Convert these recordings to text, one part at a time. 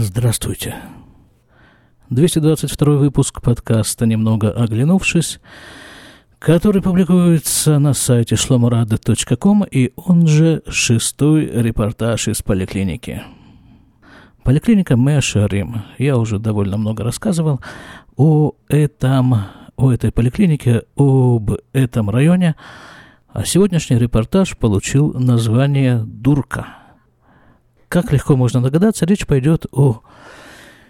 Здравствуйте. 222 выпуск подкаста «Немного оглянувшись», который публикуется на сайте шломурада.ком и он же шестой репортаж из поликлиники. Поликлиника Мэша Рим. Я уже довольно много рассказывал о этом, о этой поликлинике, об этом районе, а сегодняшний репортаж получил название «Дурка». Как легко можно догадаться, речь пойдет о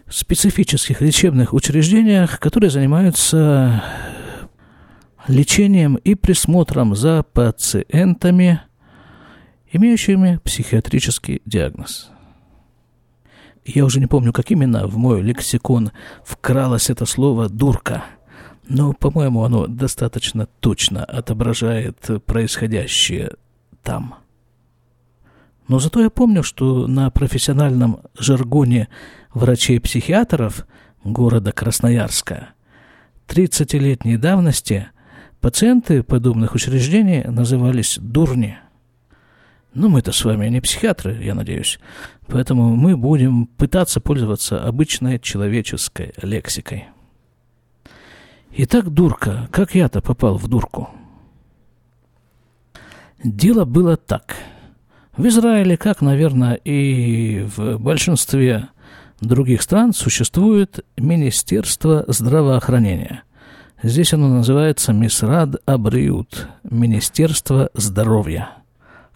специфических лечебных учреждениях, которые занимаются лечением и присмотром за пациентами, имеющими психиатрический диагноз. Я уже не помню, как именно в мой лексикон вкралось это слово «дурка», но, по-моему, оно достаточно точно отображает происходящее там. Но зато я помню, что на профессиональном жаргоне врачей-психиатров города Красноярска 30-летней давности пациенты подобных учреждений назывались «дурни». Ну, мы-то с вами не психиатры, я надеюсь. Поэтому мы будем пытаться пользоваться обычной человеческой лексикой. Итак, дурка. Как я-то попал в дурку? Дело было так. В Израиле, как, наверное, и в большинстве других стран, существует Министерство здравоохранения. Здесь оно называется Мисрад Абриут, Министерство здоровья –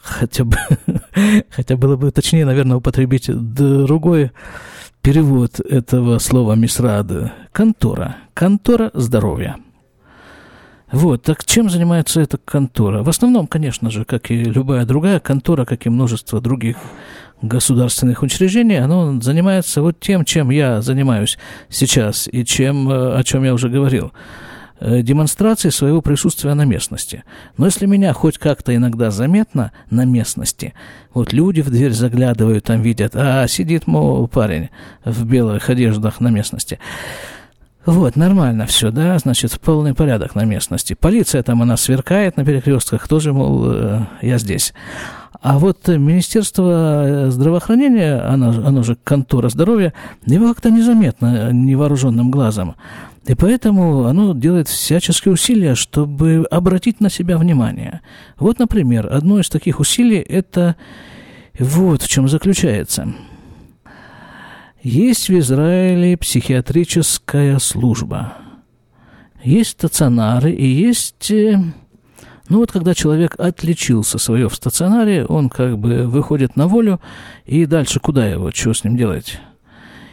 хотя бы, хотя было бы точнее, наверное, употребить другой перевод этого слова мисрада. Контора. Контора здоровья. Вот, так чем занимается эта контора? В основном, конечно же, как и любая другая контора, как и множество других государственных учреждений, оно занимается вот тем, чем я занимаюсь сейчас и чем, э, о чем я уже говорил – Э, демонстрации своего присутствия на местности. Но если меня хоть как-то иногда заметно на местности, вот люди в дверь заглядывают, там видят, а сидит, мол, парень в белых одеждах на местности. Вот, нормально все, да, значит, полный порядок на местности. Полиция там, она сверкает на перекрестках, тоже, мол, э, я здесь. А вот Министерство здравоохранения, оно, оно же контора здоровья, его как-то незаметно невооруженным глазом. И поэтому оно делает всяческие усилия, чтобы обратить на себя внимание. Вот, например, одно из таких усилий – это вот в чем заключается. Есть в Израиле психиатрическая служба. Есть стационары и есть... Э, ну вот когда человек отличился свое в стационаре, он как бы выходит на волю, и дальше куда его, что с ним делать?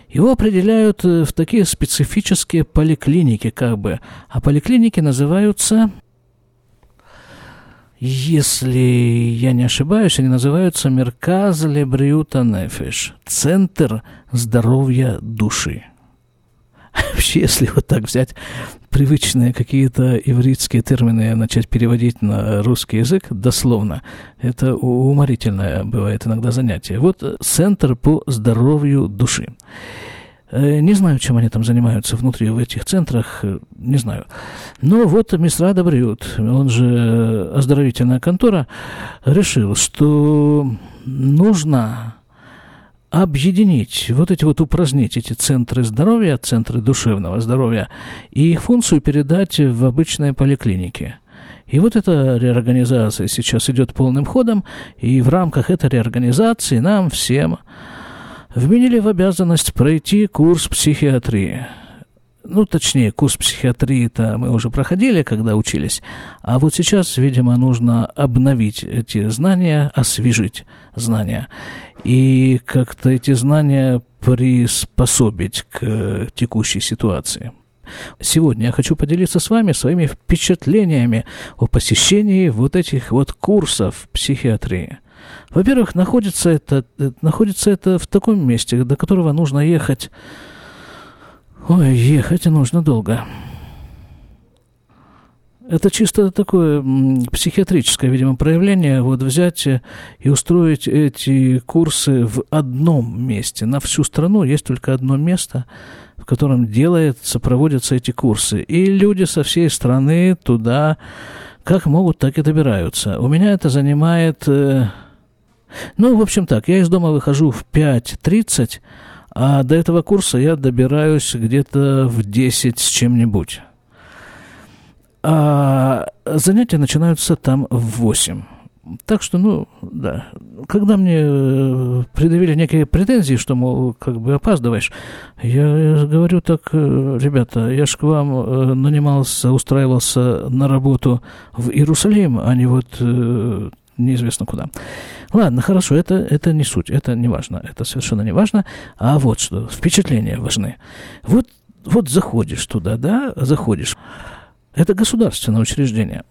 Его определяют э, в такие специфические поликлиники, как бы. А поликлиники называются, если я не ошибаюсь, они называются Мерказ Лебриута Нефиш, Центр здоровья души. Вообще, если вот так взять привычные какие-то ивритские термины начать переводить на русский язык дословно, это уморительное бывает иногда занятие. Вот Центр по здоровью души. Э, не знаю, чем они там занимаются внутри в этих центрах, э, не знаю. Но вот Мисрада Бриют, он же оздоровительная контора, решил, что нужно объединить, вот эти вот упразднить эти центры здоровья, центры душевного здоровья, и их функцию передать в обычные поликлиники. И вот эта реорганизация сейчас идет полным ходом, и в рамках этой реорганизации нам всем вменили в обязанность пройти курс психиатрии. Ну, точнее, курс психиатрии-то мы уже проходили, когда учились. А вот сейчас, видимо, нужно обновить эти знания, освежить знания. И как-то эти знания приспособить к текущей ситуации. Сегодня я хочу поделиться с вами своими впечатлениями о посещении вот этих вот курсов психиатрии. Во-первых, находится это, находится это в таком месте, до которого нужно ехать Ой, ехать нужно долго. Это чисто такое психиатрическое, видимо, проявление. Вот взять и устроить эти курсы в одном месте. На всю страну есть только одно место, в котором делается, проводятся эти курсы. И люди со всей страны туда как могут, так и добираются. У меня это занимает... Ну, в общем так, я из дома выхожу в 5.30, А до этого курса я добираюсь где-то в 10 с чем-нибудь. А занятия начинаются там в 8. Так что, ну, да. Когда мне э, предъявили некие претензии, что, мол, как бы опаздываешь, я говорю так, э, ребята, я ж к вам э, нанимался, устраивался на работу в Иерусалим, а не вот неизвестно куда. Ладно, хорошо, это, это не суть, это не важно, это совершенно не важно. А вот что, впечатления важны. Вот, вот заходишь туда, да, заходишь. Это государственное учреждение.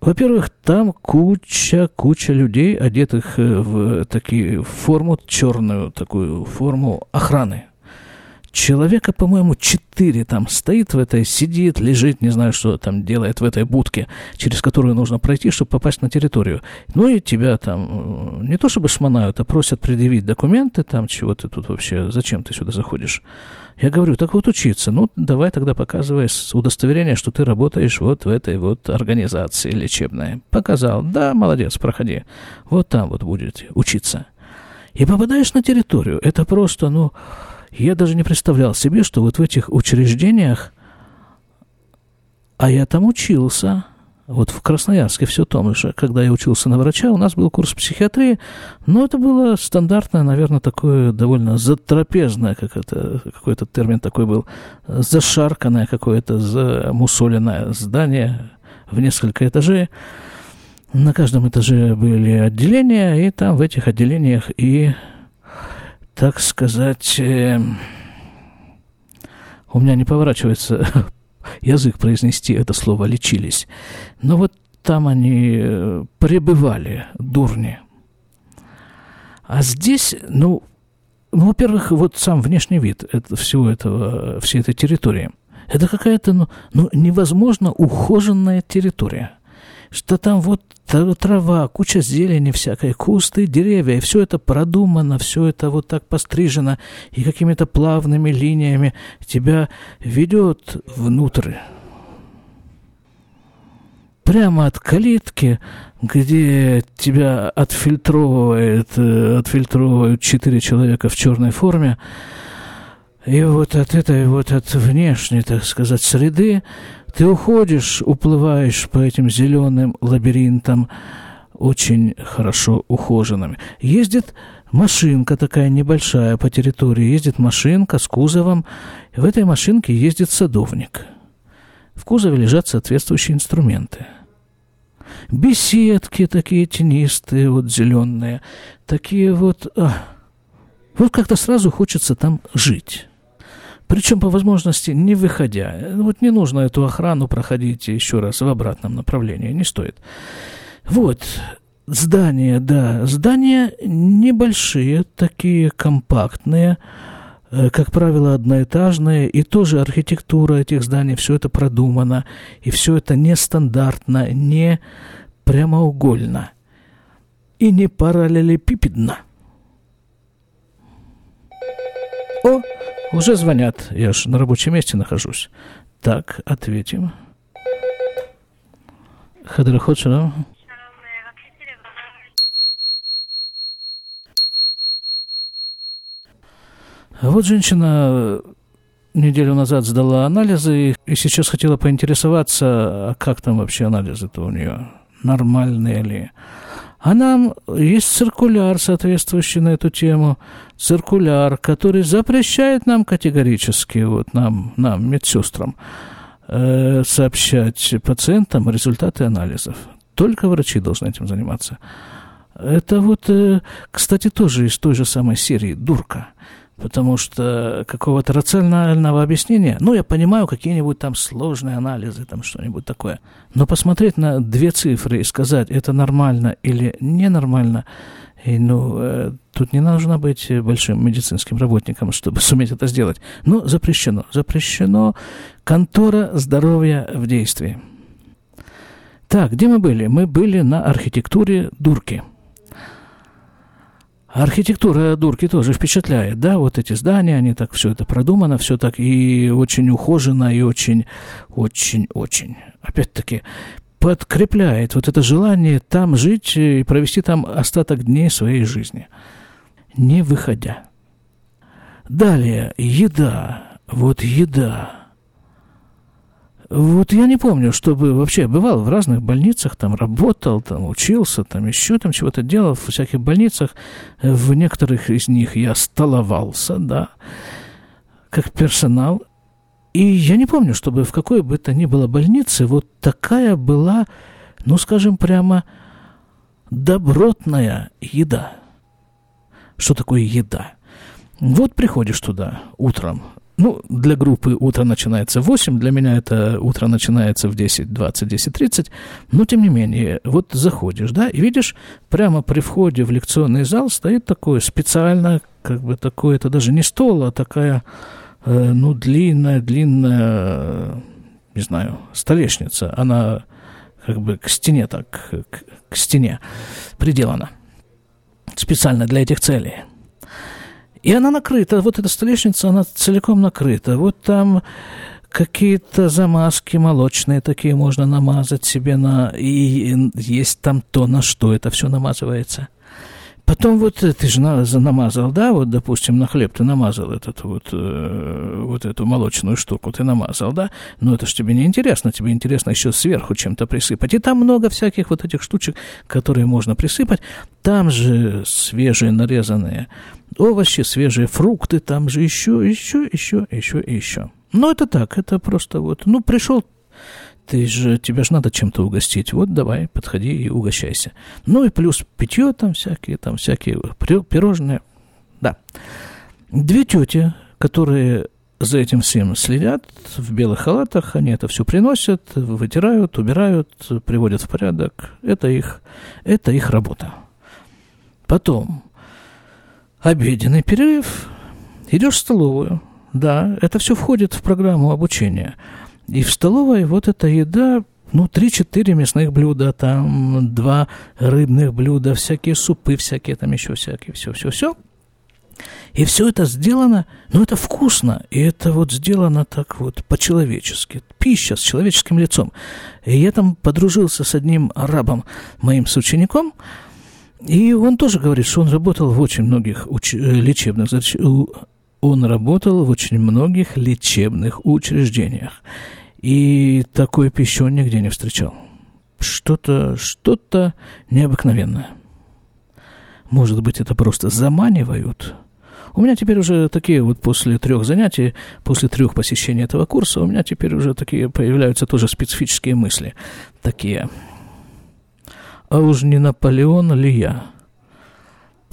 Во-первых, там куча, куча людей, одетых э, в такие форму, черную такую форму охраны. Человека, по-моему, четыре там стоит в этой, сидит, лежит, не знаю, что там делает в этой будке, через которую нужно пройти, чтобы попасть на территорию. Ну и тебя там э, не то чтобы шмонают, а просят предъявить документы, там чего ты тут вообще, зачем ты сюда заходишь. Я говорю, так вот учиться. Ну, давай тогда показывай удостоверение, что ты работаешь вот в этой вот организации лечебной. Показал. Да, молодец, проходи. Вот там вот будете учиться. И попадаешь на территорию. Это просто, ну, я даже не представлял себе, что вот в этих учреждениях, а я там учился, вот в Красноярске, все том же, когда я учился на врача, у нас был курс психиатрии, но это было стандартное, наверное, такое довольно затрапезное, как это, какой-то термин такой был, зашарканное какое-то, замусоленное здание в несколько этажей. На каждом этаже были отделения, и там в этих отделениях и так сказать, э, у меня не поворачивается язык произнести это слово «лечились». Но вот там они э, пребывали, дурни. А здесь, ну, ну, во-первых, вот сам внешний вид это, всего этого, всей этой территории. Это какая-то, ну, ну, невозможно ухоженная территория что там вот трава, куча зелени всякой, кусты, деревья, и все это продумано, все это вот так пострижено, и какими-то плавными линиями тебя ведет внутрь. Прямо от калитки, где тебя отфильтровывает, э, отфильтровывают четыре человека в черной форме, и вот от этой вот от внешней, так сказать, среды ты уходишь, уплываешь по этим зеленым лабиринтам, очень хорошо ухоженными. Ездит машинка такая небольшая по территории, ездит машинка с кузовом. В этой машинке ездит садовник. В кузове лежат соответствующие инструменты. Беседки такие тенистые, вот зеленые, такие вот... А, вот как-то сразу хочется там жить. Причем по возможности не выходя. Вот не нужно эту охрану проходить еще раз в обратном направлении, не стоит. Вот, здания, да, здания небольшие, такие компактные, э, как правило, одноэтажные, и тоже архитектура этих зданий, все это продумано, и все это нестандартно, не прямоугольно и не параллелепипедно. О, уже звонят, я ж на рабочем месте нахожусь. Так, ответим. Хадрахот шалом. А вот женщина неделю назад сдала анализы и сейчас хотела поинтересоваться, а как там вообще анализы-то у нее, нормальные ли. А нам есть циркуляр, соответствующий на эту тему, циркуляр, который запрещает нам категорически, вот нам, нам медсестрам, э, сообщать пациентам результаты анализов. Только врачи должны этим заниматься. Это вот, э, кстати, тоже из той же самой серии «Дурка» потому что какого-то рационального объяснения, ну, я понимаю, какие-нибудь там сложные анализы, там что-нибудь такое, но посмотреть на две цифры и сказать, это нормально или ненормально, и, ну, э, тут не нужно быть большим медицинским работником, чтобы суметь это сделать. Но запрещено. Запрещено. Контора здоровья в действии. Так, где мы были? Мы были на архитектуре Дурки – Архитектура Дурки тоже впечатляет, да, вот эти здания, они так, все это продумано, все так и очень ухожено, и очень, очень, очень, опять-таки, подкрепляет вот это желание там жить и провести там остаток дней своей жизни, не выходя. Далее, еда. Вот еда. Вот я не помню, чтобы вообще бывал в разных больницах, там работал, там учился, там еще там чего-то делал, в всяких больницах. В некоторых из них я столовался, да, как персонал. И я не помню, чтобы в какой бы то ни было больнице вот такая была, ну, скажем прямо, добротная еда. Что такое еда? Вот приходишь туда утром, ну, для группы утро начинается в 8, для меня это утро начинается в 10, 20, 10, 30, но тем не менее, вот заходишь, да, и видишь, прямо при входе в лекционный зал стоит такое специально, как бы такое, это даже не стол, а такая, э, ну, длинная, длинная, не знаю, столешница, она как бы к стене так, к, к стене приделана, специально для этих целей – и она накрыта, вот эта столешница, она целиком накрыта. Вот там какие-то замазки молочные такие можно намазать себе на... И есть там то, на что это все намазывается. Потом вот ты же намазал, да, вот, допустим, на хлеб ты намазал этот вот, э, вот эту молочную штуку, ты намазал, да, но это же тебе не интересно, тебе интересно еще сверху чем-то присыпать. И там много всяких вот этих штучек, которые можно присыпать. Там же свежие нарезанные овощи, свежие фрукты, там же еще, еще, еще, еще еще. Но это так, это просто вот, ну, пришел ты же, тебя же надо чем-то угостить. Вот давай, подходи и угощайся. Ну и плюс питье там всякие, там всякие пирожные. Да. Две тети, которые за этим всем следят в белых халатах, они это все приносят, вытирают, убирают, приводят в порядок. Это их, это их работа. Потом обеденный перерыв, идешь в столовую. Да, это все входит в программу обучения – и в столовой вот эта еда, ну, три-четыре мясных блюда, там два рыбных блюда, всякие супы, всякие там еще всякие, все-все-все. И все это сделано, ну, это вкусно, и это вот сделано так вот по-человечески. Пища с человеческим лицом. И я там подружился с одним арабом, моим соучеником, и он тоже говорит, что он работал в очень многих уч- лечебных он работал в очень многих лечебных учреждениях. И такой пищу он нигде не встречал. Что-то, что-то необыкновенное. Может быть, это просто заманивают. У меня теперь уже такие вот после трех занятий, после трех посещений этого курса, у меня теперь уже такие появляются тоже специфические мысли. Такие. А уж не Наполеон ли я?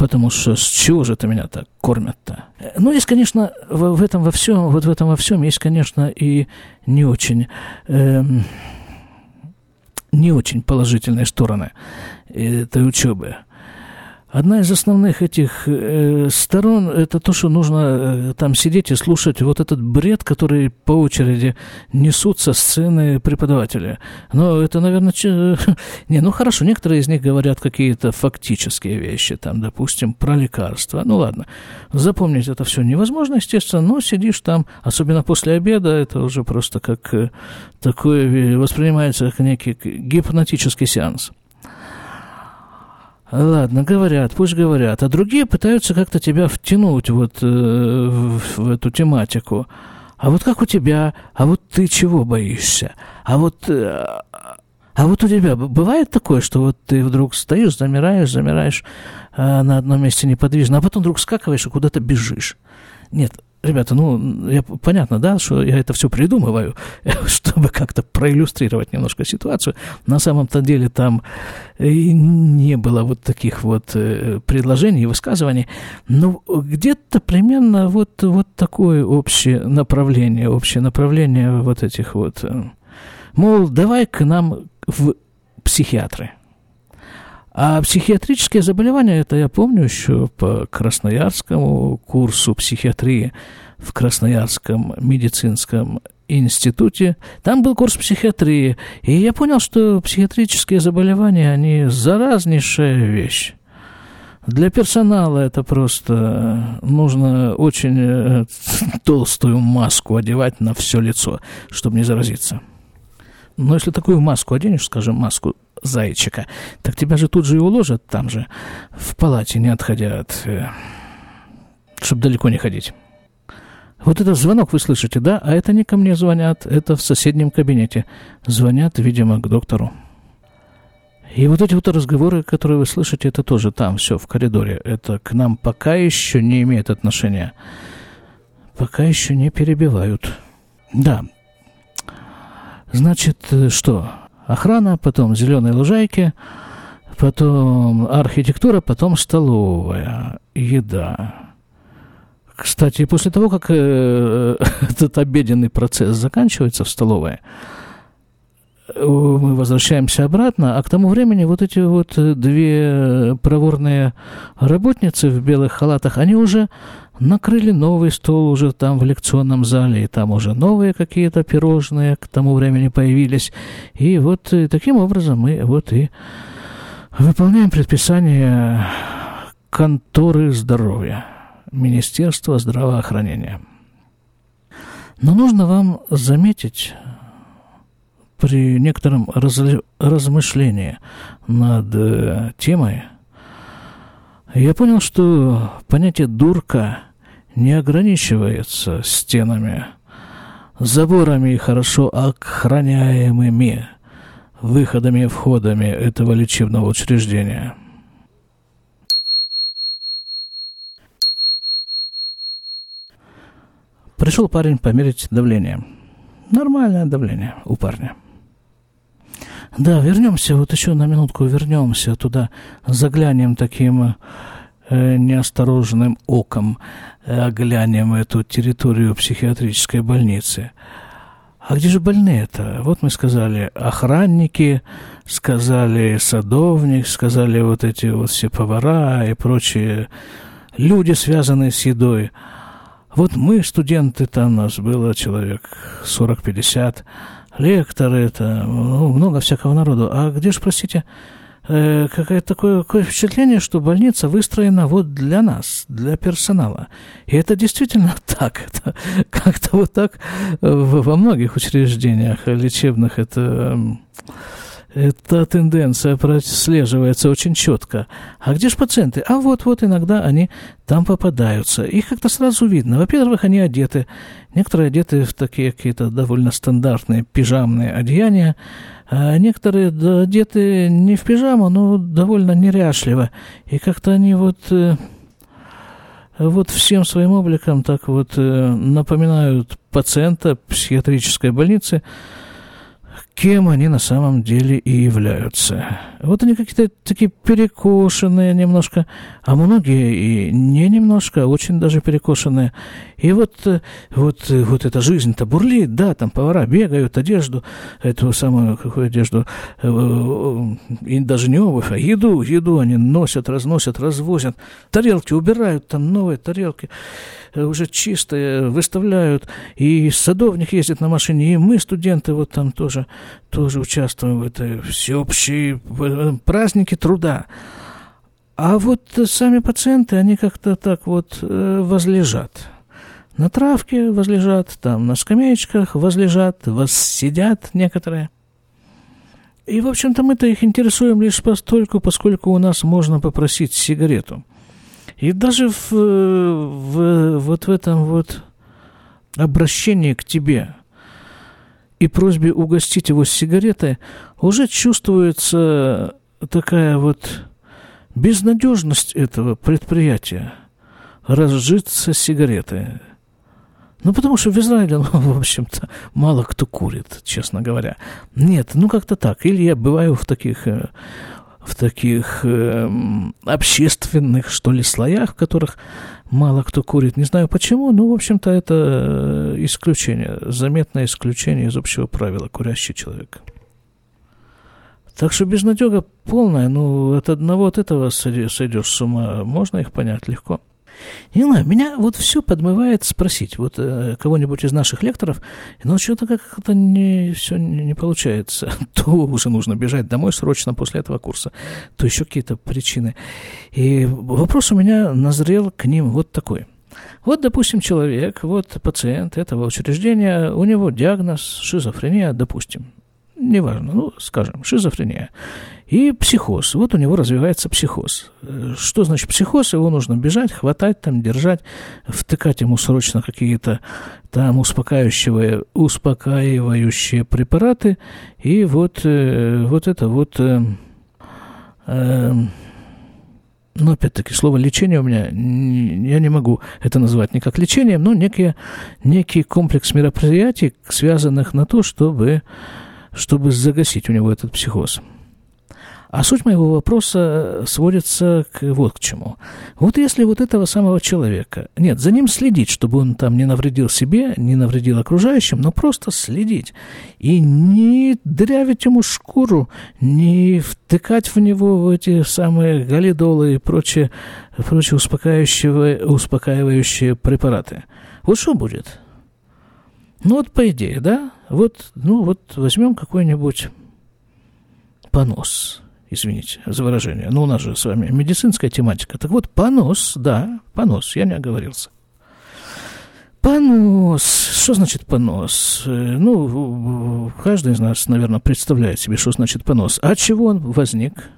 Потому что с чего же это меня так кормят-то? Ну, есть, конечно, в, в этом во всем, вот в этом во всем есть, конечно, и не очень, эм, не очень положительные стороны этой учебы. Одна из основных этих э, сторон – это то, что нужно э, там сидеть и слушать вот этот бред, который по очереди несут со сцены преподаватели. Но это, наверное, че... не, ну хорошо, некоторые из них говорят какие-то фактические вещи, там, допустим, про лекарства. Ну ладно, запомнить это все невозможно, естественно, но сидишь там, особенно после обеда, это уже просто как э, такое воспринимается как некий гипнотический сеанс. Ладно, говорят, пусть говорят. А другие пытаются как-то тебя втянуть вот э, в, в эту тематику. А вот как у тебя? А вот ты чего боишься? А вот... Э, а вот у тебя бывает такое, что вот ты вдруг стоишь, замираешь, замираешь э, на одном месте неподвижно, а потом вдруг скакиваешь и куда-то бежишь? Нет, ребята, ну, я, понятно, да, что я это все придумываю, чтобы как-то проиллюстрировать немножко ситуацию. На самом-то деле там не было вот таких вот э, предложений и высказываний, но где-то примерно вот, вот такое общее направление, общее направление вот этих вот, э, мол, давай к нам в психиатры – а психиатрические заболевания, это я помню еще по Красноярскому курсу психиатрии в Красноярском медицинском институте. Там был курс психиатрии, и я понял, что психиатрические заболевания, они заразнейшая вещь. Для персонала это просто нужно очень э, толстую маску одевать на все лицо, чтобы не заразиться. Но если такую маску оденешь, скажем, маску зайчика, так тебя же тут же и уложат там же, в палате, не отходя от... Э, чтобы далеко не ходить. Вот этот звонок вы слышите, да? А это не ко мне звонят, это в соседнем кабинете. Звонят, видимо, к доктору. И вот эти вот разговоры, которые вы слышите, это тоже там, все, в коридоре. Это к нам пока еще не имеет отношения. Пока еще не перебивают. Да. Значит, э, что? Охрана, потом зеленые лужайки, потом архитектура, потом столовая, еда. Кстати, после того, как э, этот обеденный процесс заканчивается в столовой, мы возвращаемся обратно, а к тому времени вот эти вот две проворные работницы в белых халатах, они уже накрыли новый стол уже там в лекционном зале, и там уже новые какие-то пирожные к тому времени появились. И вот и таким образом мы вот и выполняем предписание конторы здоровья, Министерства здравоохранения. Но нужно вам заметить, при некотором раз, размышлении над э, темой, я понял, что понятие «дурка» не ограничивается стенами, заборами и хорошо охраняемыми выходами и входами этого лечебного учреждения. Пришел парень померить давление. Нормальное давление у парня – да, вернемся, вот еще на минутку вернемся туда, заглянем таким неосторожным оком, э, оглянем эту территорию психиатрической больницы. А где же больные-то? Вот мы сказали охранники, сказали садовник, сказали вот эти вот все повара и прочие люди, связанные с едой. Вот мы, студенты, там нас было человек 40-50, лекторы, это ну, много всякого народу. А где же, простите, э, какое-то такое, такое впечатление, что больница выстроена вот для нас, для персонала. И это действительно так. Это как-то вот так во многих учреждениях лечебных это эта тенденция прослеживается очень четко. А где же пациенты? А вот-вот иногда они там попадаются. Их как-то сразу видно. Во-первых, они одеты. Некоторые одеты в такие какие-то довольно стандартные пижамные одеяния. А некоторые одеты не в пижаму, но довольно неряшливо. И как-то они вот э, вот всем своим обликом так вот э, напоминают пациента психиатрической больницы, кем они на самом деле и являются. Вот они какие-то такие перекошенные немножко, а многие и не немножко, а очень даже перекошенные. И вот, э, вот, э, вот эта жизнь-то бурлит, да, там повара бегают, одежду, эту самую, какую одежду, э, и даже не обувь, а еду, еду они носят, разносят, развозят, тарелки убирают, там новые тарелки уже чистые, выставляют, и садовник ездит на машине, и мы, студенты, вот там тоже, тоже участвуем в этой всеобщей празднике труда. А вот сами пациенты, они как-то так вот возлежат на травке возлежат, там на скамеечках возлежат, сидят некоторые. И, в общем-то, мы-то их интересуем лишь постольку, поскольку у нас можно попросить сигарету. И даже в, в, вот в этом вот обращении к тебе и просьбе угостить его сигаретой уже чувствуется такая вот безнадежность этого предприятия разжиться сигаретой. Ну, потому что в Израиле, ну, в общем-то, мало кто курит, честно говоря. Нет, ну, как-то так. Или я бываю в таких, э, в таких э, общественных, что ли, слоях, в которых мало кто курит. Не знаю почему, но, в общем-то, это э, исключение, заметное исключение из общего правила курящий человек. Так что безнадега полная, ну, от одного от этого сойдешь с ума, можно их понять легко. Не знаю, меня вот все подмывает спросить, вот э, кого-нибудь из наших лекторов, но что-то как-то не, все не, не получается. То уже нужно бежать домой срочно после этого курса, то еще какие-то причины. И вопрос у меня назрел к ним вот такой. Вот, допустим, человек, вот пациент этого учреждения, у него диагноз шизофрения, допустим, неважно, ну, скажем, шизофрения. И психоз. Вот у него развивается психоз. Что значит психоз? Его нужно бежать, хватать, там, держать, втыкать ему срочно какие-то там успокаивающие, успокаивающие препараты. И вот, э, вот это вот... Э, э, но опять-таки слово лечение у меня, я не могу это назвать не как лечением, но некий, некий комплекс мероприятий, связанных на то, чтобы, чтобы загасить у него этот психоз. А суть моего вопроса сводится к, вот к чему. Вот если вот этого самого человека, нет, за ним следить, чтобы он там не навредил себе, не навредил окружающим, но просто следить. И не дырявить ему шкуру, не втыкать в него эти самые галидолы и прочие, прочие успокаивающие, успокаивающие препараты. Вот что будет? Ну вот по идее, да? Вот, ну вот возьмем какой-нибудь понос извините за выражение, но у нас же с вами медицинская тематика. Так вот, понос, да, понос, я не оговорился. Понос. Что значит понос? Э, ну, каждый из нас, наверное, представляет себе, что значит понос. А чего он возник?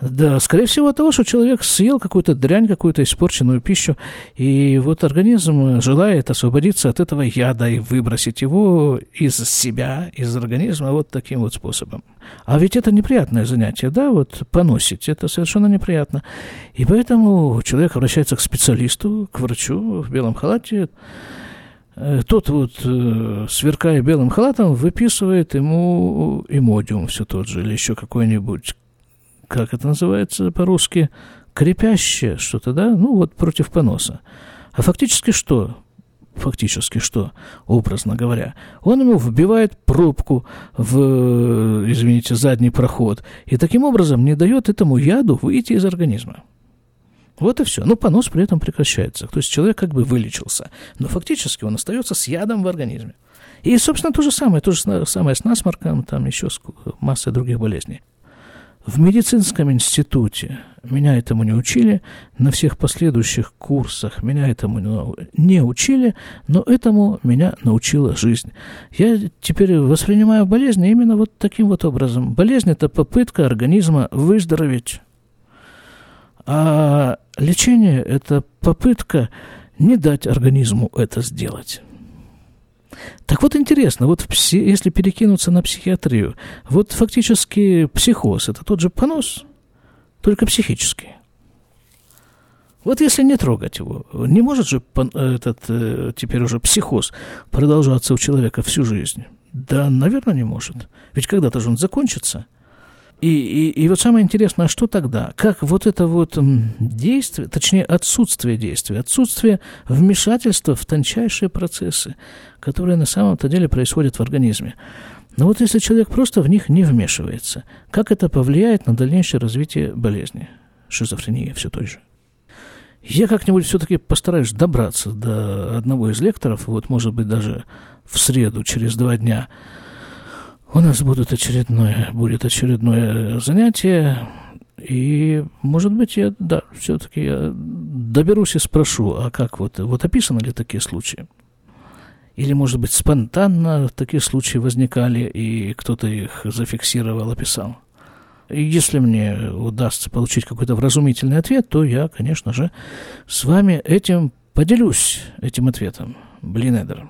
Да, скорее всего, от того, что человек съел какую-то дрянь, какую-то испорченную пищу, и вот организм желает освободиться от этого яда и выбросить его из себя, из организма вот таким вот способом. А ведь это неприятное занятие, да, вот поносить, это совершенно неприятно. И поэтому человек обращается к специалисту, к врачу в белом халате, э, тот вот, э, сверкая белым халатом, выписывает ему имодиум все тот же, или еще какой-нибудь как это называется по-русски, крепящее что-то, да, ну вот против поноса. А фактически что? Фактически что, образно говоря? Он ему вбивает пробку в, извините, задний проход и таким образом не дает этому яду выйти из организма. Вот и все. Но понос при этом прекращается. То есть человек как бы вылечился. Но фактически он остается с ядом в организме. И, собственно, то же самое, то же самое с насморком, там еще с массой других болезней. В медицинском институте меня этому не учили, на всех последующих курсах меня этому не учили, но этому меня научила жизнь. Я теперь воспринимаю болезнь именно вот таким вот образом. Болезнь – это попытка организма выздороветь. А лечение – это попытка не дать организму это сделать. Так вот интересно, вот пси, если перекинуться на психиатрию, вот фактически психоз – это тот же понос, только психический. Вот если не трогать его, не может же этот э, теперь уже психоз продолжаться у человека всю жизнь? Да, наверное, не может. Ведь когда-то же он закончится – и, и, и вот самое интересное, что тогда? Как вот это вот действие, точнее отсутствие действия, отсутствие вмешательства в тончайшие процессы, которые на самом-то деле происходят в организме. Но вот если человек просто в них не вмешивается, как это повлияет на дальнейшее развитие болезни? Шизофрения все той же. Я как-нибудь все-таки постараюсь добраться до одного из лекторов, вот, может быть, даже в среду, через два дня, у нас будет очередное, будет очередное занятие, и, может быть, я, да, все-таки я доберусь и спрошу, а как вот, вот описаны ли такие случаи? Или, может быть, спонтанно такие случаи возникали, и кто-то их зафиксировал, описал? И если мне удастся получить какой-то вразумительный ответ, то я, конечно же, с вами этим поделюсь, этим ответом. Блин, Эдер.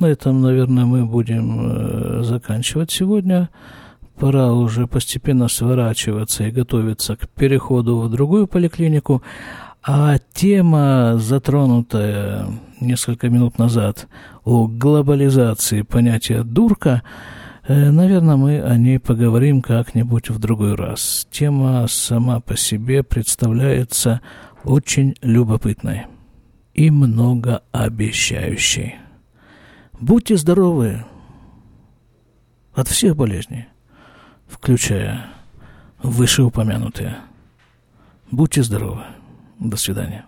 На этом, наверное, мы будем э, заканчивать сегодня. Пора уже постепенно сворачиваться и готовиться к переходу в другую поликлинику. А тема, затронутая несколько минут назад, о глобализации понятия «дурка», э, Наверное, мы о ней поговорим как-нибудь в другой раз. Тема сама по себе представляется очень любопытной и многообещающей. Будьте здоровы от всех болезней, включая вышеупомянутые. Будьте здоровы. До свидания.